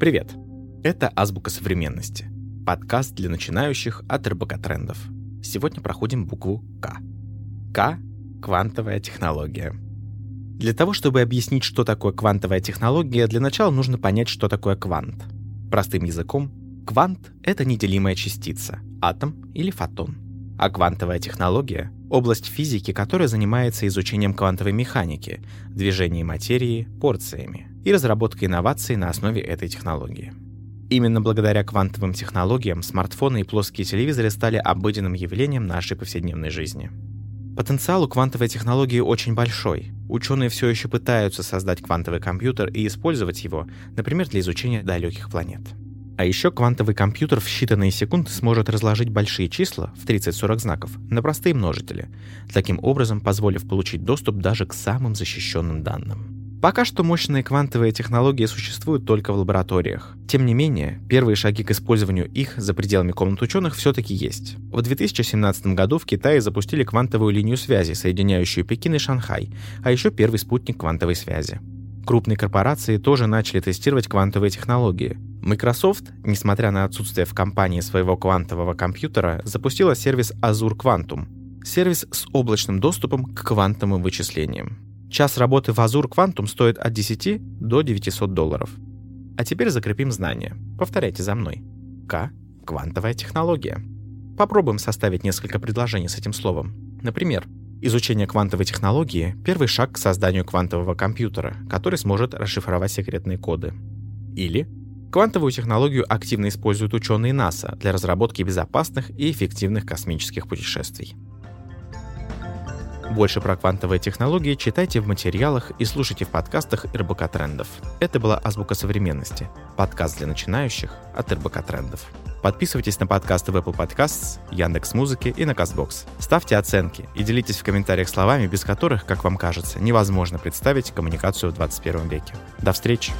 Привет! Это «Азбука современности» — подкаст для начинающих от РБК трендов. Сегодня проходим букву «К». «К» — квантовая технология. Для того, чтобы объяснить, что такое квантовая технология, для начала нужно понять, что такое квант. Простым языком, квант — это неделимая частица, атом или фотон. А квантовая технология — область физики, которая занимается изучением квантовой механики, движения материи порциями и разработкой инноваций на основе этой технологии. Именно благодаря квантовым технологиям смартфоны и плоские телевизоры стали обыденным явлением нашей повседневной жизни. Потенциал у квантовой технологии очень большой. Ученые все еще пытаются создать квантовый компьютер и использовать его, например, для изучения далеких планет. А еще квантовый компьютер в считанные секунды сможет разложить большие числа в 30-40 знаков на простые множители, таким образом позволив получить доступ даже к самым защищенным данным. Пока что мощные квантовые технологии существуют только в лабораториях. Тем не менее, первые шаги к использованию их за пределами комнат ученых все-таки есть. В 2017 году в Китае запустили квантовую линию связи, соединяющую Пекин и Шанхай, а еще первый спутник квантовой связи. Крупные корпорации тоже начали тестировать квантовые технологии. Microsoft, несмотря на отсутствие в компании своего квантового компьютера, запустила сервис Azure Quantum — сервис с облачным доступом к квантовым вычислениям. Час работы в Azure Quantum стоит от 10 до 900 долларов. А теперь закрепим знания. Повторяйте за мной. К – квантовая технология. Попробуем составить несколько предложений с этим словом. Например, изучение квантовой технологии – первый шаг к созданию квантового компьютера, который сможет расшифровать секретные коды. Или Квантовую технологию активно используют ученые НАСА для разработки безопасных и эффективных космических путешествий. Больше про квантовые технологии читайте в материалах и слушайте в подкастах РБК Трендов. Это была «Азбука современности» — подкаст для начинающих от РБК Трендов. Подписывайтесь на подкасты в Apple Podcasts, Яндекс Музыки и на Castbox. Ставьте оценки и делитесь в комментариях словами, без которых, как вам кажется, невозможно представить коммуникацию в 21 веке. До встречи!